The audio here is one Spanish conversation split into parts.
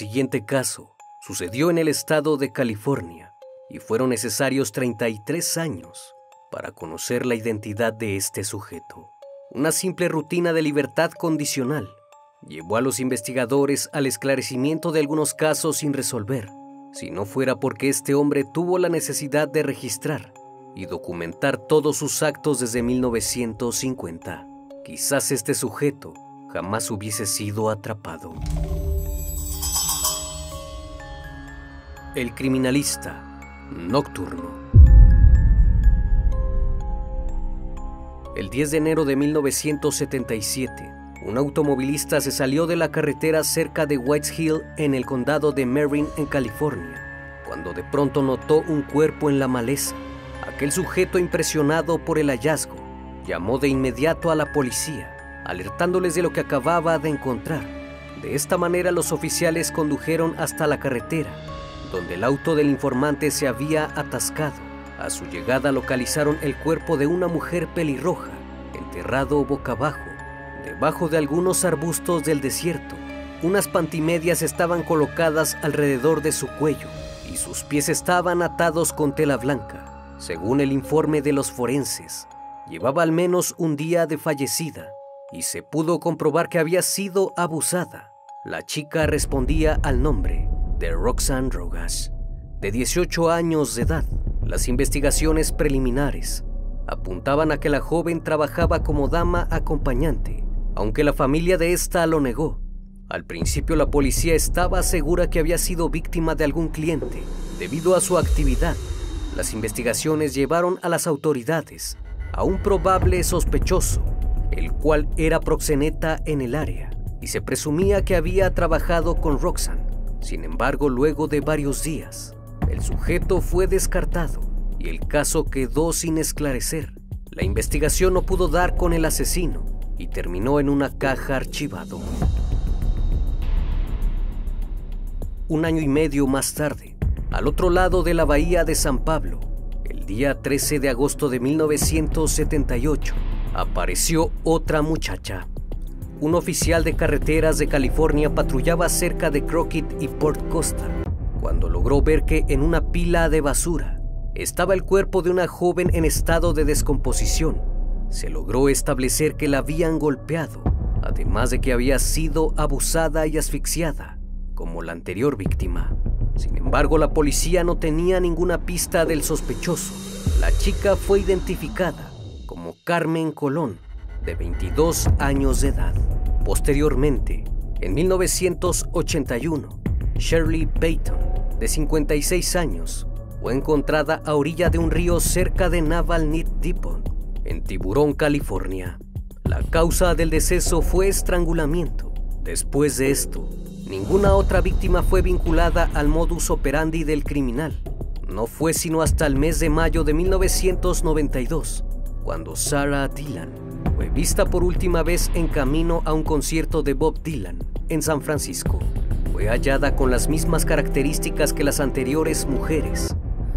Siguiente caso sucedió en el estado de California y fueron necesarios 33 años para conocer la identidad de este sujeto. Una simple rutina de libertad condicional llevó a los investigadores al esclarecimiento de algunos casos sin resolver, si no fuera porque este hombre tuvo la necesidad de registrar y documentar todos sus actos desde 1950. Quizás este sujeto jamás hubiese sido atrapado. El criminalista nocturno. El 10 de enero de 1977, un automovilista se salió de la carretera cerca de Whites Hill en el condado de Marin, en California, cuando de pronto notó un cuerpo en la maleza. Aquel sujeto impresionado por el hallazgo llamó de inmediato a la policía, alertándoles de lo que acababa de encontrar. De esta manera los oficiales condujeron hasta la carretera donde el auto del informante se había atascado. A su llegada localizaron el cuerpo de una mujer pelirroja, enterrado boca abajo, debajo de algunos arbustos del desierto. Unas pantimedias estaban colocadas alrededor de su cuello y sus pies estaban atados con tela blanca. Según el informe de los forenses, llevaba al menos un día de fallecida y se pudo comprobar que había sido abusada. La chica respondía al nombre de Roxanne Rogas, de 18 años de edad. Las investigaciones preliminares apuntaban a que la joven trabajaba como dama acompañante, aunque la familia de esta lo negó. Al principio la policía estaba segura que había sido víctima de algún cliente. Debido a su actividad, las investigaciones llevaron a las autoridades a un probable sospechoso, el cual era proxeneta en el área, y se presumía que había trabajado con Roxanne. Sin embargo, luego de varios días, el sujeto fue descartado y el caso quedó sin esclarecer. La investigación no pudo dar con el asesino y terminó en una caja archivado. Un año y medio más tarde, al otro lado de la bahía de San Pablo, el día 13 de agosto de 1978, apareció otra muchacha un oficial de carreteras de California patrullaba cerca de Crockett y Port Costa cuando logró ver que en una pila de basura estaba el cuerpo de una joven en estado de descomposición. Se logró establecer que la habían golpeado, además de que había sido abusada y asfixiada, como la anterior víctima. Sin embargo, la policía no tenía ninguna pista del sospechoso. La chica fue identificada como Carmen Colón, de 22 años de edad. Posteriormente, en 1981, Shirley Payton, de 56 años, fue encontrada a orilla de un río cerca de Naval Knit Depot, en Tiburón, California. La causa del deceso fue estrangulamiento. Después de esto, ninguna otra víctima fue vinculada al modus operandi del criminal. No fue sino hasta el mes de mayo de 1992, cuando Sarah Dylan vista por última vez en camino a un concierto de Bob Dylan en San Francisco. Fue hallada con las mismas características que las anteriores mujeres,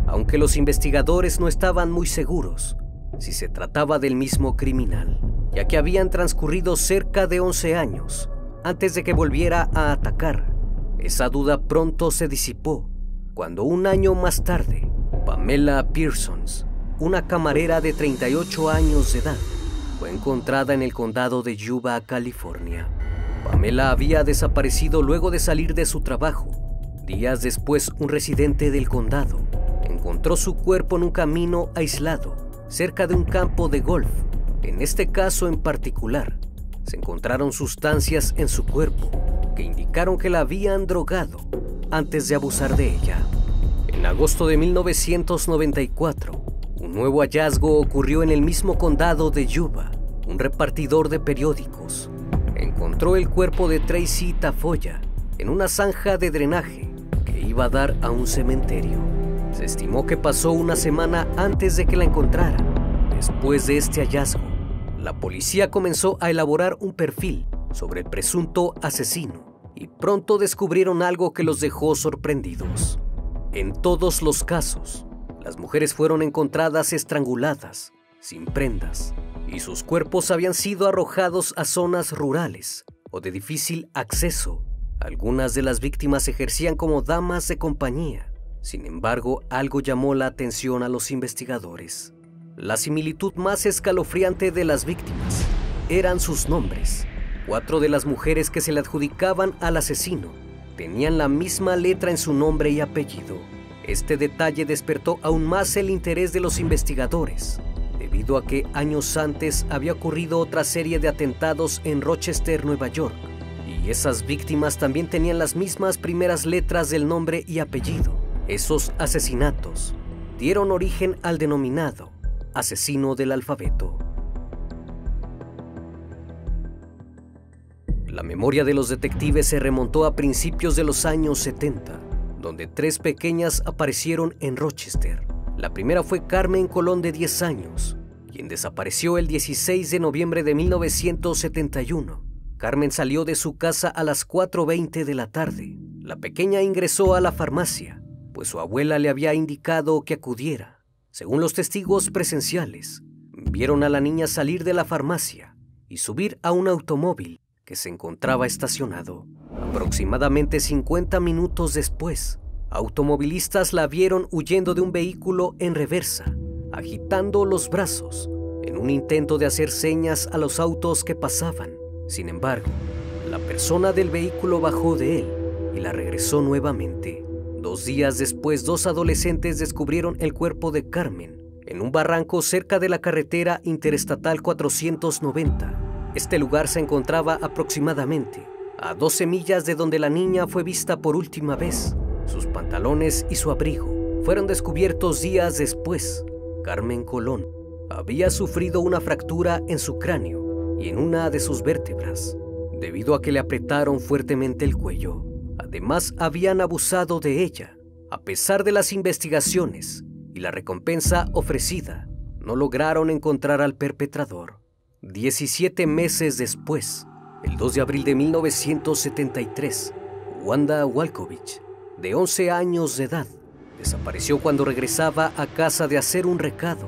aunque los investigadores no estaban muy seguros si se trataba del mismo criminal, ya que habían transcurrido cerca de 11 años antes de que volviera a atacar. Esa duda pronto se disipó cuando un año más tarde, Pamela Pearsons, una camarera de 38 años de edad, encontrada en el condado de Yuba, California. Pamela había desaparecido luego de salir de su trabajo. Días después, un residente del condado encontró su cuerpo en un camino aislado, cerca de un campo de golf. En este caso en particular, se encontraron sustancias en su cuerpo que indicaron que la habían drogado antes de abusar de ella. En agosto de 1994, un nuevo hallazgo ocurrió en el mismo condado de Yuba. Un repartidor de periódicos encontró el cuerpo de Tracy Tafoya en una zanja de drenaje que iba a dar a un cementerio. Se estimó que pasó una semana antes de que la encontraran. Después de este hallazgo, la policía comenzó a elaborar un perfil sobre el presunto asesino y pronto descubrieron algo que los dejó sorprendidos. En todos los casos, las mujeres fueron encontradas estranguladas, sin prendas, y sus cuerpos habían sido arrojados a zonas rurales o de difícil acceso. Algunas de las víctimas ejercían como damas de compañía. Sin embargo, algo llamó la atención a los investigadores. La similitud más escalofriante de las víctimas eran sus nombres. Cuatro de las mujeres que se le adjudicaban al asesino tenían la misma letra en su nombre y apellido. Este detalle despertó aún más el interés de los investigadores, debido a que años antes había ocurrido otra serie de atentados en Rochester, Nueva York, y esas víctimas también tenían las mismas primeras letras del nombre y apellido. Esos asesinatos dieron origen al denominado asesino del alfabeto. La memoria de los detectives se remontó a principios de los años 70, donde tres pequeñas aparecieron en Rochester. La primera fue Carmen Colón de 10 años, quien desapareció el 16 de noviembre de 1971. Carmen salió de su casa a las 4.20 de la tarde. La pequeña ingresó a la farmacia, pues su abuela le había indicado que acudiera. Según los testigos presenciales, vieron a la niña salir de la farmacia y subir a un automóvil que se encontraba estacionado. Aproximadamente 50 minutos después, automovilistas la vieron huyendo de un vehículo en reversa, agitando los brazos en un intento de hacer señas a los autos que pasaban. Sin embargo, la persona del vehículo bajó de él y la regresó nuevamente. Dos días después, dos adolescentes descubrieron el cuerpo de Carmen en un barranco cerca de la carretera interestatal 490. Este lugar se encontraba aproximadamente a 12 millas de donde la niña fue vista por última vez. Sus pantalones y su abrigo fueron descubiertos días después. Carmen Colón había sufrido una fractura en su cráneo y en una de sus vértebras, debido a que le apretaron fuertemente el cuello. Además, habían abusado de ella. A pesar de las investigaciones y la recompensa ofrecida, no lograron encontrar al perpetrador. 17 meses después, el 2 de abril de 1973, Wanda Walkovich, de 11 años de edad, desapareció cuando regresaba a casa de hacer un recado.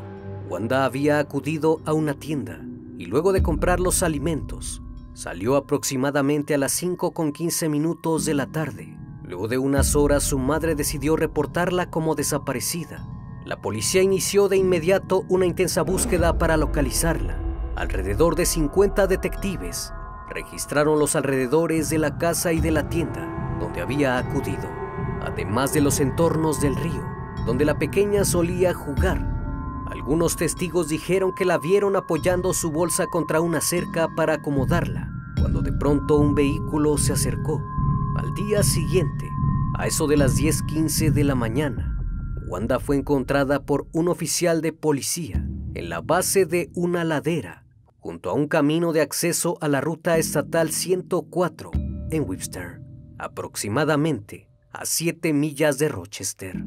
Wanda había acudido a una tienda y luego de comprar los alimentos, Salió aproximadamente a las 5 con 15 minutos de la tarde. Luego de unas horas su madre decidió reportarla como desaparecida. La policía inició de inmediato una intensa búsqueda para localizarla. Alrededor de 50 detectives registraron los alrededores de la casa y de la tienda donde había acudido, además de los entornos del río, donde la pequeña solía jugar. Algunos testigos dijeron que la vieron apoyando su bolsa contra una cerca para acomodarla, cuando de pronto un vehículo se acercó. Al día siguiente, a eso de las 10:15 de la mañana, Wanda fue encontrada por un oficial de policía en la base de una ladera, junto a un camino de acceso a la ruta estatal 104 en Webster, aproximadamente a 7 millas de Rochester.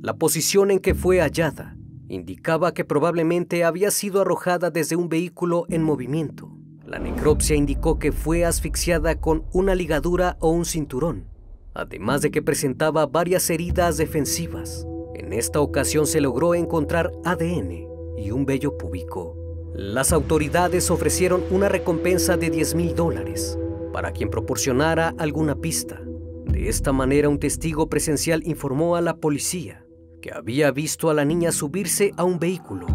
La posición en que fue hallada indicaba que probablemente había sido arrojada desde un vehículo en movimiento. La necropsia indicó que fue asfixiada con una ligadura o un cinturón, además de que presentaba varias heridas defensivas. En esta ocasión se logró encontrar ADN y un vello púbico. Las autoridades ofrecieron una recompensa de 10 mil dólares para quien proporcionara alguna pista. De esta manera un testigo presencial informó a la policía que había visto a la niña subirse a un vehículo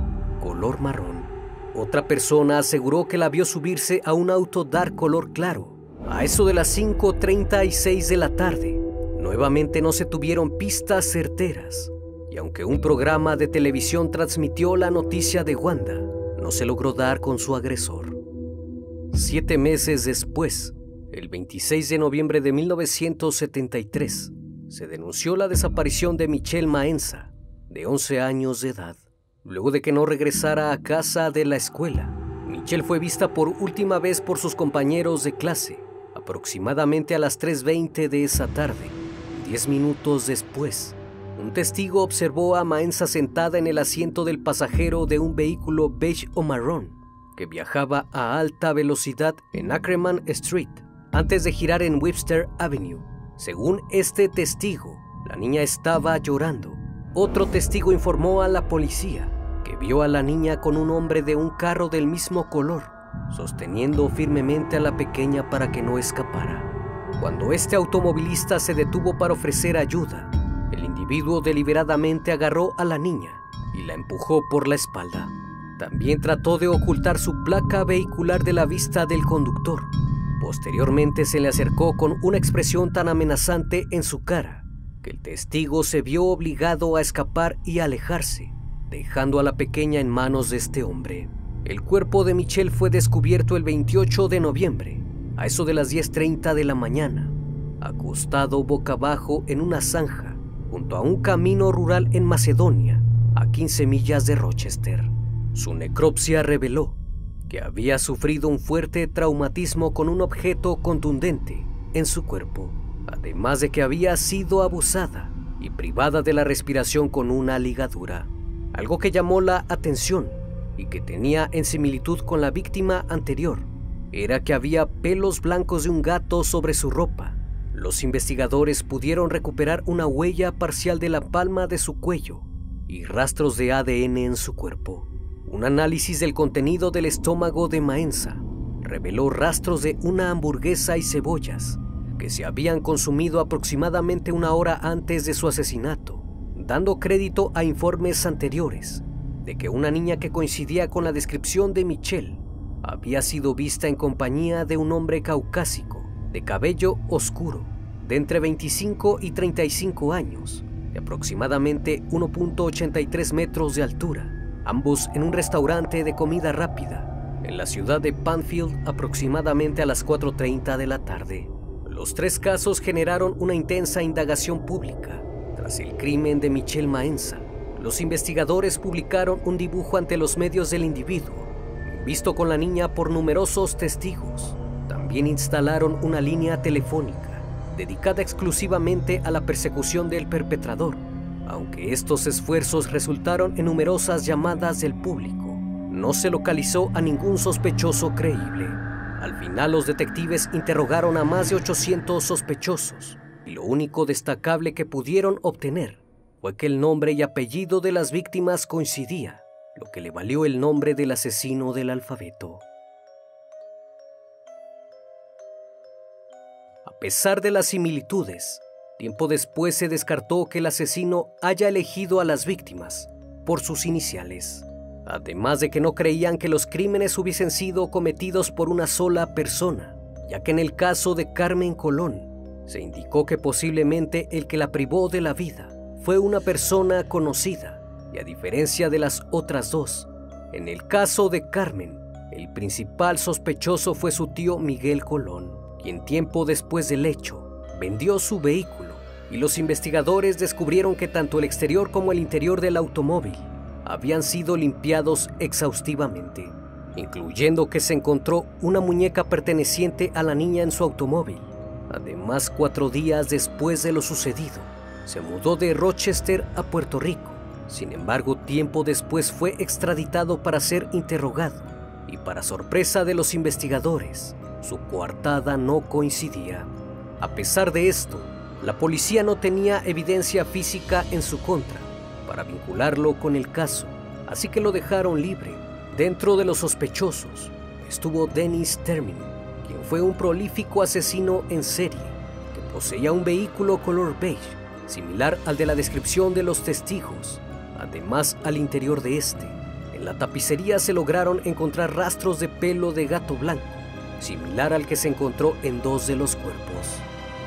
color marrón. Otra persona aseguró que la vio subirse a un auto dar color claro, a eso de las 5.36 de la tarde. Nuevamente no se tuvieron pistas certeras, y aunque un programa de televisión transmitió la noticia de Wanda, no se logró dar con su agresor. Siete meses después, el 26 de noviembre de 1973, se denunció la desaparición de Michelle Maenza, de 11 años de edad. Luego de que no regresara a casa de la escuela, Michelle fue vista por última vez por sus compañeros de clase, aproximadamente a las 3.20 de esa tarde. Diez minutos después, un testigo observó a Maenza sentada en el asiento del pasajero de un vehículo beige o marrón que viajaba a alta velocidad en Ackerman Street antes de girar en Webster Avenue. Según este testigo, la niña estaba llorando. Otro testigo informó a la policía que vio a la niña con un hombre de un carro del mismo color, sosteniendo firmemente a la pequeña para que no escapara. Cuando este automovilista se detuvo para ofrecer ayuda, el individuo deliberadamente agarró a la niña y la empujó por la espalda. También trató de ocultar su placa vehicular de la vista del conductor. Posteriormente se le acercó con una expresión tan amenazante en su cara que el testigo se vio obligado a escapar y alejarse dejando a la pequeña en manos de este hombre. El cuerpo de Michelle fue descubierto el 28 de noviembre, a eso de las 10.30 de la mañana, acostado boca abajo en una zanja junto a un camino rural en Macedonia, a 15 millas de Rochester. Su necropsia reveló había sufrido un fuerte traumatismo con un objeto contundente en su cuerpo, además de que había sido abusada y privada de la respiración con una ligadura. Algo que llamó la atención y que tenía en similitud con la víctima anterior era que había pelos blancos de un gato sobre su ropa. Los investigadores pudieron recuperar una huella parcial de la palma de su cuello y rastros de ADN en su cuerpo. Un análisis del contenido del estómago de Maenza reveló rastros de una hamburguesa y cebollas que se habían consumido aproximadamente una hora antes de su asesinato dando crédito a informes anteriores de que una niña que coincidía con la descripción de Michelle había sido vista en compañía de un hombre caucásico, de cabello oscuro, de entre 25 y 35 años, de aproximadamente 1.83 metros de altura, ambos en un restaurante de comida rápida, en la ciudad de Panfield aproximadamente a las 4.30 de la tarde. Los tres casos generaron una intensa indagación pública tras el crimen de Michelle Maenza, los investigadores publicaron un dibujo ante los medios del individuo, visto con la niña por numerosos testigos. También instalaron una línea telefónica dedicada exclusivamente a la persecución del perpetrador, aunque estos esfuerzos resultaron en numerosas llamadas del público. No se localizó a ningún sospechoso creíble. Al final los detectives interrogaron a más de 800 sospechosos, y lo único destacable que pudieron obtener fue que el nombre y apellido de las víctimas coincidía, lo que le valió el nombre del asesino del alfabeto. A pesar de las similitudes, tiempo después se descartó que el asesino haya elegido a las víctimas por sus iniciales, además de que no creían que los crímenes hubiesen sido cometidos por una sola persona, ya que en el caso de Carmen Colón, se indicó que posiblemente el que la privó de la vida fue una persona conocida, y a diferencia de las otras dos, en el caso de Carmen, el principal sospechoso fue su tío Miguel Colón, quien tiempo después del hecho vendió su vehículo y los investigadores descubrieron que tanto el exterior como el interior del automóvil habían sido limpiados exhaustivamente, incluyendo que se encontró una muñeca perteneciente a la niña en su automóvil Además, cuatro días después de lo sucedido, se mudó de Rochester a Puerto Rico. Sin embargo, tiempo después fue extraditado para ser interrogado y para sorpresa de los investigadores, su coartada no coincidía. A pesar de esto, la policía no tenía evidencia física en su contra para vincularlo con el caso, así que lo dejaron libre. Dentro de los sospechosos estuvo Dennis Termini, quien fue un prolífico asesino en serie que poseía un vehículo color beige, similar al de la descripción de los testigos. Además, al interior de este En la tapicería se lograron encontrar rastros de pelo de gato blanco, similar al que se encontró en dos de los cuerpos.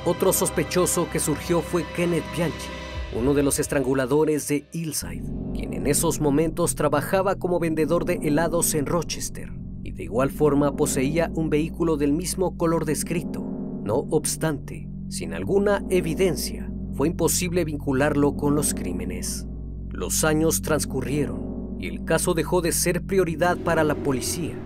Otro sospechoso que surgió fue Kenneth Bianchi, uno de los estranguladores de Hillside, quien en esos momentos trabajaba como vendedor de helados en Rochester y de igual forma poseía un vehículo del mismo color descrito. No obstante, sin alguna evidencia, fue imposible vincularlo con los crímenes. Los años transcurrieron y el caso dejó de ser prioridad para la policía,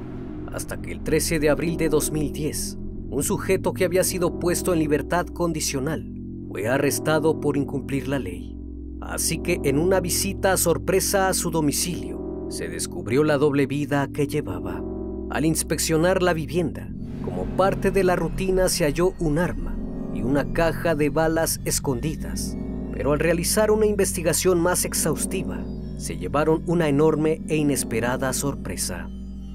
hasta que el 13 de abril de 2010, un sujeto que había sido puesto en libertad condicional fue arrestado por incumplir la ley. Así que en una visita sorpresa a su domicilio, se descubrió la doble vida que llevaba. Al inspeccionar la vivienda, como parte de la rutina se halló un arma y una caja de balas escondidas. Pero al realizar una investigación más exhaustiva, se llevaron una enorme e inesperada sorpresa.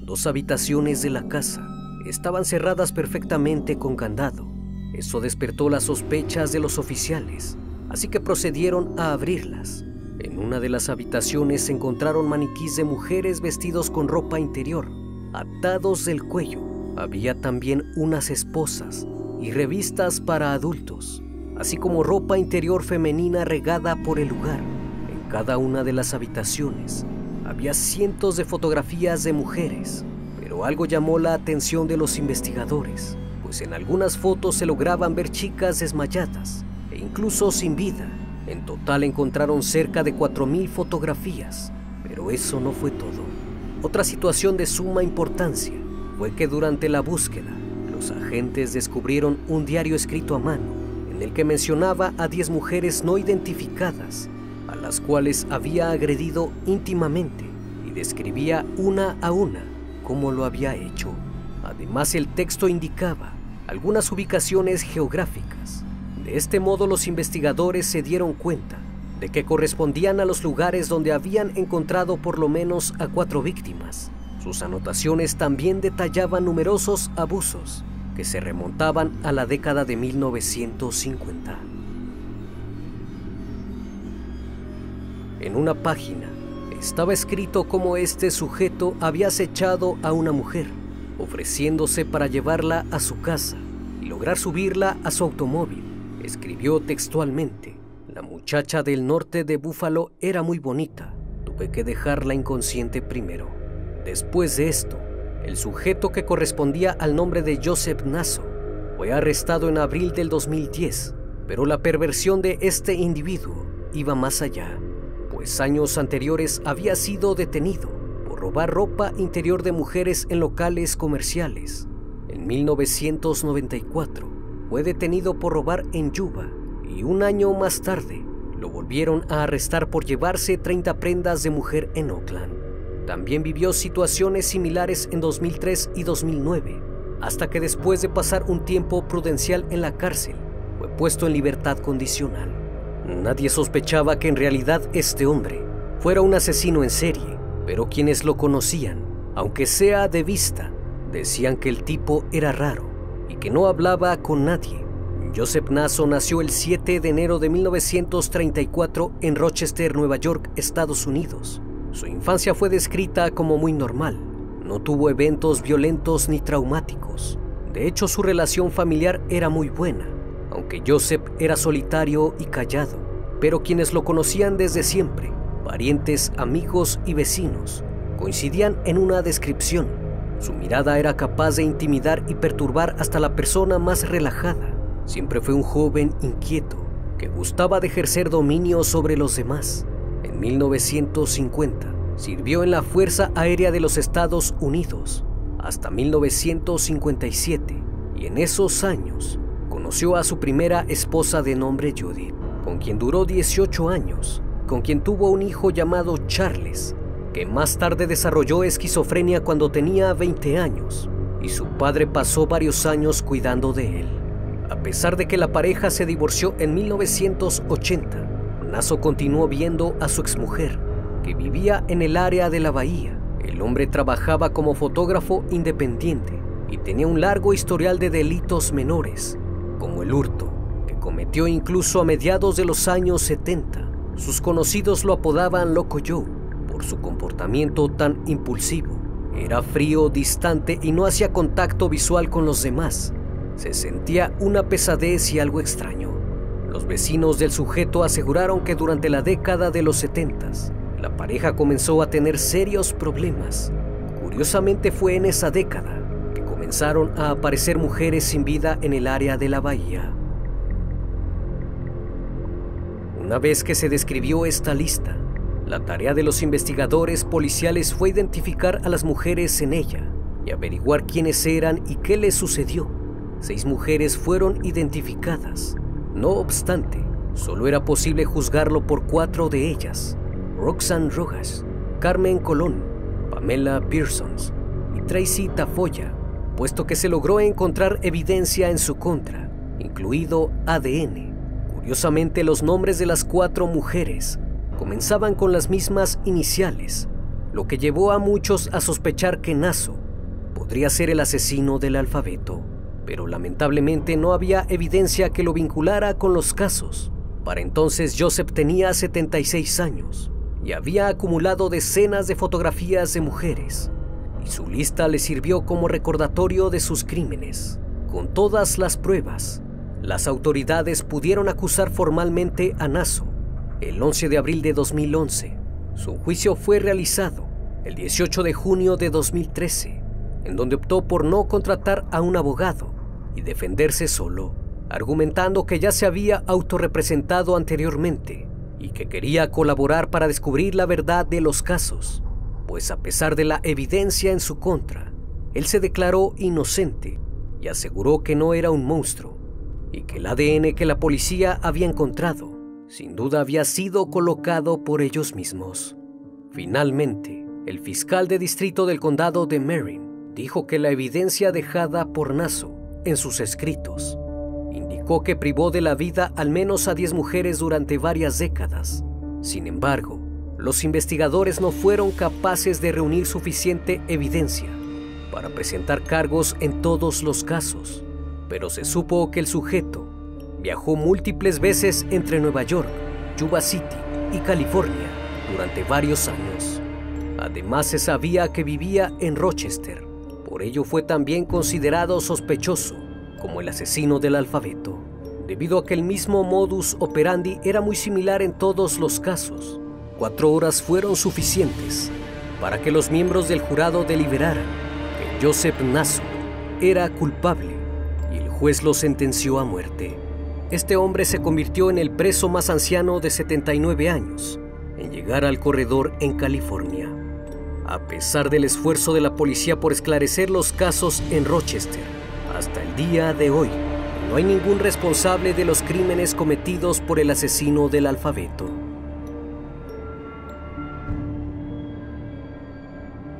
Dos habitaciones de la casa estaban cerradas perfectamente con candado eso despertó las sospechas de los oficiales, así que procedieron a abrirlas. En una de las habitaciones se encontraron maniquís de mujeres vestidos con ropa interior, atados del cuello. Había también unas esposas y revistas para adultos, así como ropa interior femenina regada por el lugar. En cada una de las habitaciones había cientos de fotografías de mujeres, algo llamó la atención de los investigadores pues en algunas fotos se lograban ver chicas desmayadas e incluso sin vida. En total encontraron cerca de 4.000 fotografías, pero eso no fue todo. Otra situación de suma importancia fue que durante la búsqueda, los agentes descubrieron un diario escrito a mano en el que mencionaba a 10 mujeres no identificadas, a las cuales había agredido íntimamente y describía una a una cómo lo había hecho. Además, el texto indicaba algunas ubicaciones geográficas. De este modo los investigadores se dieron cuenta de que correspondían a los lugares donde habían encontrado por lo menos a cuatro víctimas. Sus anotaciones también detallaban numerosos abusos que se remontaban a la década de 1950. En una página estaba escrito cómo este sujeto había acechado a una mujer ofreciéndose para llevarla a su casa y lograr subirla a su automóvil. Escribió textualmente, la muchacha del norte de Búfalo era muy bonita, tuve que dejarla inconsciente primero. Después de esto, el sujeto que correspondía al nombre de Joseph Nasso fue arrestado en abril del 2010, pero la perversión de este individuo iba más allá, pues años anteriores había sido detenido robar ropa interior de mujeres en locales comerciales. En 1994 fue detenido por robar en Yuba y un año más tarde lo volvieron a arrestar por llevarse 30 prendas de mujer en Oakland. También vivió situaciones similares en 2003 y 2009, hasta que después de pasar un tiempo prudencial en la cárcel, fue puesto en libertad condicional. Nadie sospechaba que en realidad este hombre fuera un asesino en serie pero quienes lo conocían, aunque sea de vista, decían que el tipo era raro y que no hablaba con nadie. Joseph Nasso nació el 7 de enero de 1934 en Rochester, Nueva York, Estados Unidos. Su infancia fue descrita como muy normal. No tuvo eventos violentos ni traumáticos. De hecho, su relación familiar era muy buena, aunque Joseph era solitario y callado. Pero quienes lo conocían desde siempre parientes, amigos y vecinos coincidían en una descripción. Su mirada era capaz de intimidar y perturbar hasta la persona más relajada. Siempre fue un joven inquieto que gustaba de ejercer dominio sobre los demás. En 1950 sirvió en la Fuerza Aérea de los Estados Unidos hasta 1957 y en esos años conoció a su primera esposa de nombre Judith, con quien duró 18 años con quien tuvo un hijo llamado Charles, que más tarde desarrolló esquizofrenia cuando tenía 20 años, y su padre pasó varios años cuidando de él. A pesar de que la pareja se divorció en 1980, Naso continuó viendo a su exmujer, que vivía en el área de la bahía. El hombre trabajaba como fotógrafo independiente y tenía un largo historial de delitos menores, como el hurto, que cometió incluso a mediados de los años 70 sus conocidos lo apodaban Loco Joe por su comportamiento tan impulsivo. Era frío, distante y no hacía contacto visual con los demás. Se sentía una pesadez y algo extraño. Los vecinos del sujeto aseguraron que durante la década de los 70 la pareja comenzó a tener serios problemas. Curiosamente fue en esa década comenzaron a aparecer mujeres sin vida en el área de la bahía. Una vez que se describió esta lista, la tarea de los investigadores policiales fue identificar a las mujeres en ella y averiguar quiénes eran y qué les sucedió. Seis mujeres fueron identificadas. No obstante, solo era posible juzgarlo por cuatro de ellas. Roxanne Rojas, Carmen Colón, Pamela Pearsons y Tracy Tafoya, puesto que se logró encontrar evidencia en su contra, incluido ADN. Curiosamente, los nombres de las cuatro mujeres comenzaban con las mismas iniciales, lo que llevó a muchos a sospechar que Naso podría ser el asesino del alfabeto, pero lamentablemente no había evidencia que lo vinculara con los casos. Para entonces Joseph tenía 76 años y había acumulado decenas de fotografías de mujeres, y su lista le sirvió como recordatorio de sus crímenes. Con todas las pruebas, las autoridades pudieron acusar formalmente a Naso el 11 de abril de 2011. Su juicio fue realizado el 18 de junio de 2013, en donde optó por no contratar a un abogado y defenderse solo, argumentando que ya se había autorrepresentado anteriormente y que quería colaborar para descubrir la verdad de los casos, pues a pesar de la evidencia en su contra, él se declaró inocente y aseguró que no era un monstruo, y que el ADN que la policía había encontrado sin duda había sido colocado por ellos mismos. Finalmente, el fiscal de distrito del condado de Marin dijo que la evidencia dejada por Naso en sus escritos indicó que privó de la vida al menos a 10 mujeres durante varias décadas. Sin embargo, los investigadores no fueron capaces de reunir suficiente evidencia para presentar cargos en todos los casos pero se supo que el sujeto viajó múltiples veces entre Nueva York, Yuba City y California durante varios años. Además se sabía que vivía en Rochester, por ello fue también considerado sospechoso como el asesino del alfabeto, debido a que el mismo modus operandi era muy similar en todos los casos. Cuatro horas fueron suficientes para que los miembros del jurado deliberaran que Joseph Nasso era culpable juez lo sentenció a muerte. Este hombre se convirtió en el preso más anciano de 79 años en llegar al corredor en California. A pesar del esfuerzo de la policía por esclarecer los casos en Rochester, hasta el día de hoy no hay ningún responsable de los crímenes cometidos por el asesino del alfabeto.